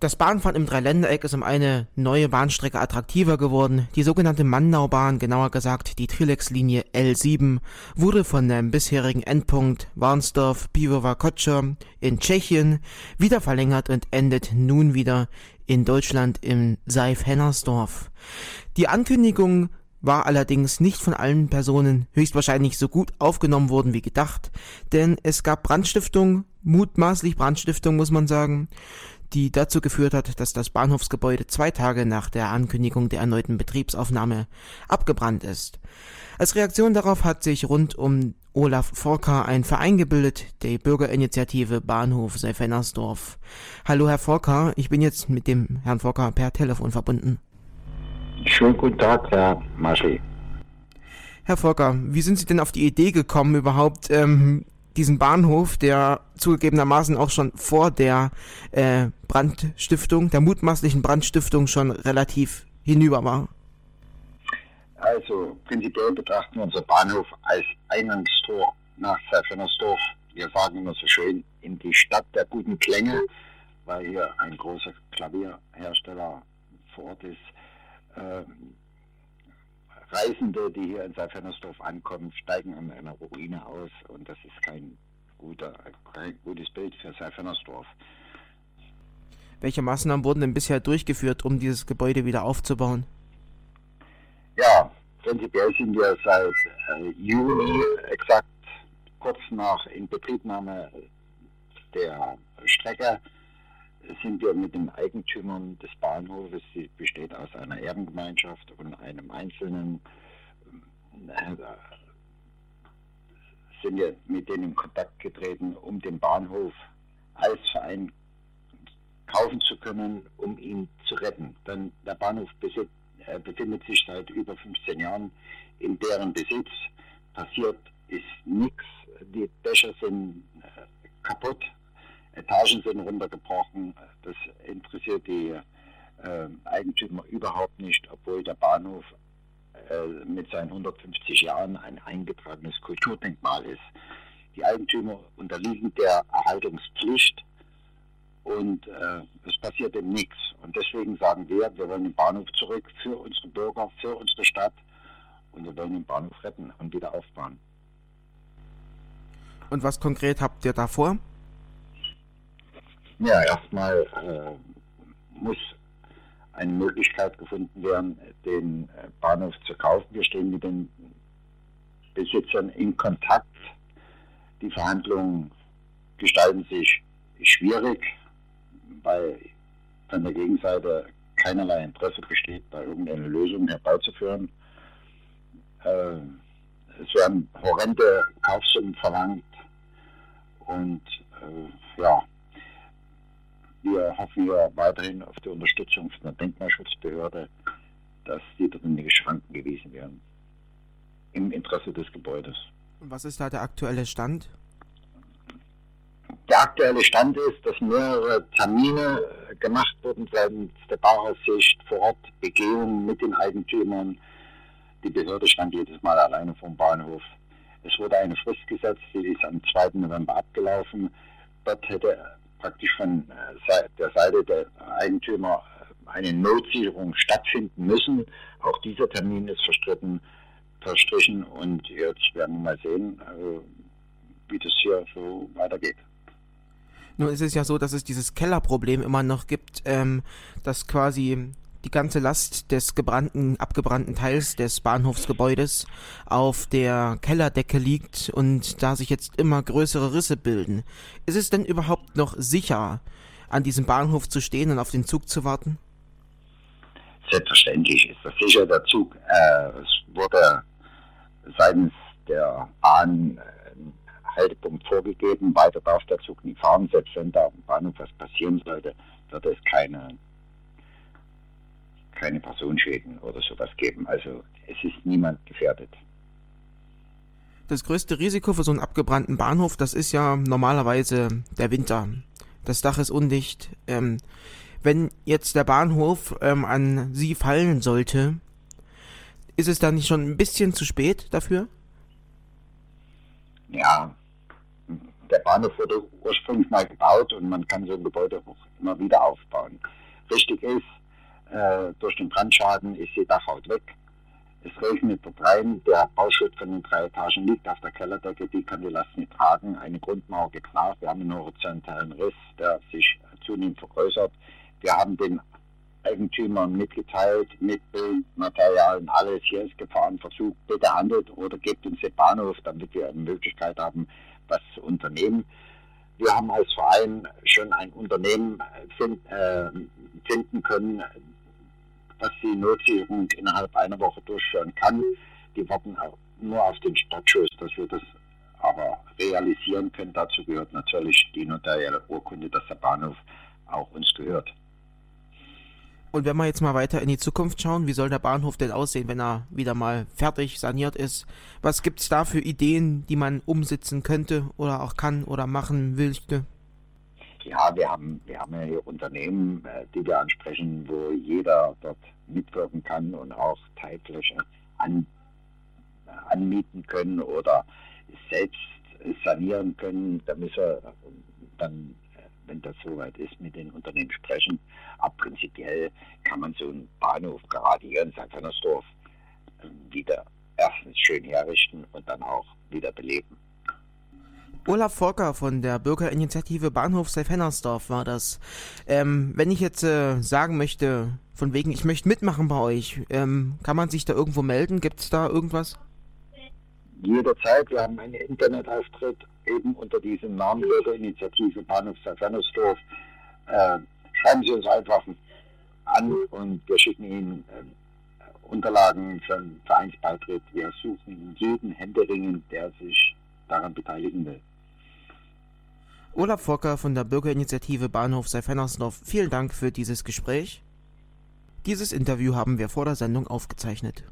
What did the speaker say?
Das Bahnfahren im Dreiländereck ist um eine neue Bahnstrecke attraktiver geworden. Die sogenannte Mannaubahn, genauer gesagt die Trilex-Linie L7, wurde von dem bisherigen Endpunkt Warnsdorf Pivovar Kotscher in Tschechien wieder verlängert und endet nun wieder in Deutschland im Seif-Hennersdorf. Die Ankündigung war allerdings nicht von allen Personen höchstwahrscheinlich so gut aufgenommen worden wie gedacht, denn es gab Brandstiftung, mutmaßlich Brandstiftung muss man sagen, die dazu geführt hat, dass das Bahnhofsgebäude zwei Tage nach der Ankündigung der erneuten Betriebsaufnahme abgebrannt ist. Als Reaktion darauf hat sich rund um Olaf Forker ein Verein gebildet, die Bürgerinitiative Bahnhof Seifennersdorf. Hallo Herr Forker, ich bin jetzt mit dem Herrn Forker per Telefon verbunden. Schönen guten Tag, Herr Maschi. Herr Forker, wie sind Sie denn auf die Idee gekommen, überhaupt ähm, diesen Bahnhof, der zugegebenermaßen auch schon vor der äh, Brandstiftung, der mutmaßlichen Brandstiftung schon relativ hinüber war? Also prinzipiell betrachten wir unser Bahnhof als Eingangstor nach Pfeffernersdorf. Wir sagen immer so schön in die Stadt der guten Klänge, weil hier ein großer Klavierhersteller vor Ort ist. Ähm, Reisende, die hier in Seifernersdorf ankommen, steigen an einer Ruine aus und das ist kein, guter, kein gutes Bild für Seifernersdorf. Welche Maßnahmen wurden denn bisher durchgeführt, um dieses Gebäude wieder aufzubauen? Ja, prinzipiell sind wir seit äh, Juni, exakt kurz nach Inbetriebnahme der Strecke, sind wir mit den Eigentümern des Bahnhofes, die besteht aus einer Erbengemeinschaft und einem Einzelnen, äh, sind wir mit denen in Kontakt getreten, um den Bahnhof als Verein kaufen zu können, um ihn zu retten. Denn der Bahnhof äh, befindet sich seit über 15 Jahren in deren Besitz. Passiert ist nichts. Die Dächer sind äh, kaputt Etagen sind runtergebrochen. Das interessiert die äh, Eigentümer überhaupt nicht, obwohl der Bahnhof äh, mit seinen 150 Jahren ein eingetragenes Kulturdenkmal ist. Die Eigentümer unterliegen der Erhaltungspflicht und äh, es passiert dem nichts. Und deswegen sagen wir, wir wollen den Bahnhof zurück für unsere Bürger, für unsere Stadt und wir wollen den Bahnhof retten und wieder aufbauen. Und was konkret habt ihr da vor? Ja, erstmal äh, muss eine Möglichkeit gefunden werden, den äh, Bahnhof zu kaufen. Wir stehen mit den Besitzern in Kontakt. Die Verhandlungen gestalten sich schwierig, weil von der Gegenseite keinerlei Interesse besteht, da irgendeine Lösung herbeizuführen. Äh, es werden horrende Kaufsummen verlangt und äh, ja, wir hoffen ja weiterhin auf die Unterstützung von der Denkmalschutzbehörde, dass die nicht Schranken gewesen werden. Im Interesse des Gebäudes. Was ist da der aktuelle Stand? Der aktuelle Stand ist, dass mehrere Termine gemacht wurden seitens der Bauersicht vor Ort, Begehungen mit den Eigentümern. Die Behörde stand jedes Mal alleine vom Bahnhof. Es wurde eine Frist gesetzt, die ist am 2. November abgelaufen. Dort hätte praktisch von äh, der Seite der Eigentümer äh, eine Notsicherung stattfinden müssen. Auch dieser Termin ist verstritten, verstrichen und jetzt werden wir mal sehen, äh, wie das hier so weitergeht. Nun ist es ja so, dass es dieses Kellerproblem immer noch gibt, ähm, dass quasi die ganze Last des gebrannten, abgebrannten Teils des Bahnhofsgebäudes auf der Kellerdecke liegt und da sich jetzt immer größere Risse bilden. Ist es denn überhaupt noch sicher, an diesem Bahnhof zu stehen und auf den Zug zu warten? Selbstverständlich ist das sicher. Der Zug, äh, es wurde seitens der Bahn ein Haltepunkt vorgegeben. Weiter darf der Zug nicht fahren. Selbst wenn da am Bahnhof was passieren sollte, wird es keine keine Personenschäden oder sowas geben. Also es ist niemand gefährdet. Das größte Risiko für so einen abgebrannten Bahnhof, das ist ja normalerweise der Winter. Das Dach ist undicht. Ähm, wenn jetzt der Bahnhof ähm, an Sie fallen sollte, ist es dann nicht schon ein bisschen zu spät dafür? Ja, der Bahnhof wurde ursprünglich mal gebaut und man kann so ein Gebäude auch immer wieder aufbauen. Richtig ist, äh, durch den Brandschaden ist die Dachhaut weg. Es regnet dort rein, der Bauschutt von den drei Etagen liegt auf der Kellerdecke, die kann die Last nicht tragen. Eine Grundmauer geknarrt, wir haben einen horizontalen Riss, der sich zunehmend vergrößert. Wir haben den Eigentümern mitgeteilt, mit Bildmaterialien, alles, hier ist Gefahrenverzug, bitte handelt oder gebt uns den Bahnhof, damit wir eine Möglichkeit haben, was zu unternehmen. Wir haben als Verein schon ein Unternehmen äh, finden können, die Notsicherung innerhalb einer Woche durchführen kann. Die warten nur auf den Startschuss, dass wir das aber realisieren können. Dazu gehört natürlich die notarielle Urkunde, dass der Bahnhof auch uns gehört. Und wenn wir jetzt mal weiter in die Zukunft schauen, wie soll der Bahnhof denn aussehen, wenn er wieder mal fertig saniert ist? Was gibt es da für Ideen, die man umsetzen könnte oder auch kann oder machen willste? Ja, wir haben, wir haben ja hier Unternehmen, äh, die wir ansprechen, wo jeder dort mitwirken kann und auch Teilfläche an, äh, anmieten können oder selbst sanieren können. Da müssen wir dann wenn das soweit ist, mit den Unternehmen sprechen. Aber prinzipiell kann man so einen Bahnhof gerade hier in St. Hennersdorf wieder erstens schön herrichten und dann auch wieder beleben. Olaf Volker von der Bürgerinitiative Bahnhof Seifennersdorf war das. Ähm, wenn ich jetzt äh, sagen möchte, von wegen, ich möchte mitmachen bei euch, ähm, kann man sich da irgendwo melden? Gibt es da irgendwas? Jederzeit. Wir haben einen Internetauftritt eben unter diesem Namen Bürgerinitiative Bahnhof Safernosdorf. Äh, schreiben Sie uns einfach an und wir schicken Ihnen äh, Unterlagen für einen Vereinsbeitritt. Wir suchen jeden Händeringen, der sich daran beteiligen will. Olaf Focker von der Bürgerinitiative Bahnhof Seifennersdorf, vielen Dank für dieses Gespräch. Dieses Interview haben wir vor der Sendung aufgezeichnet.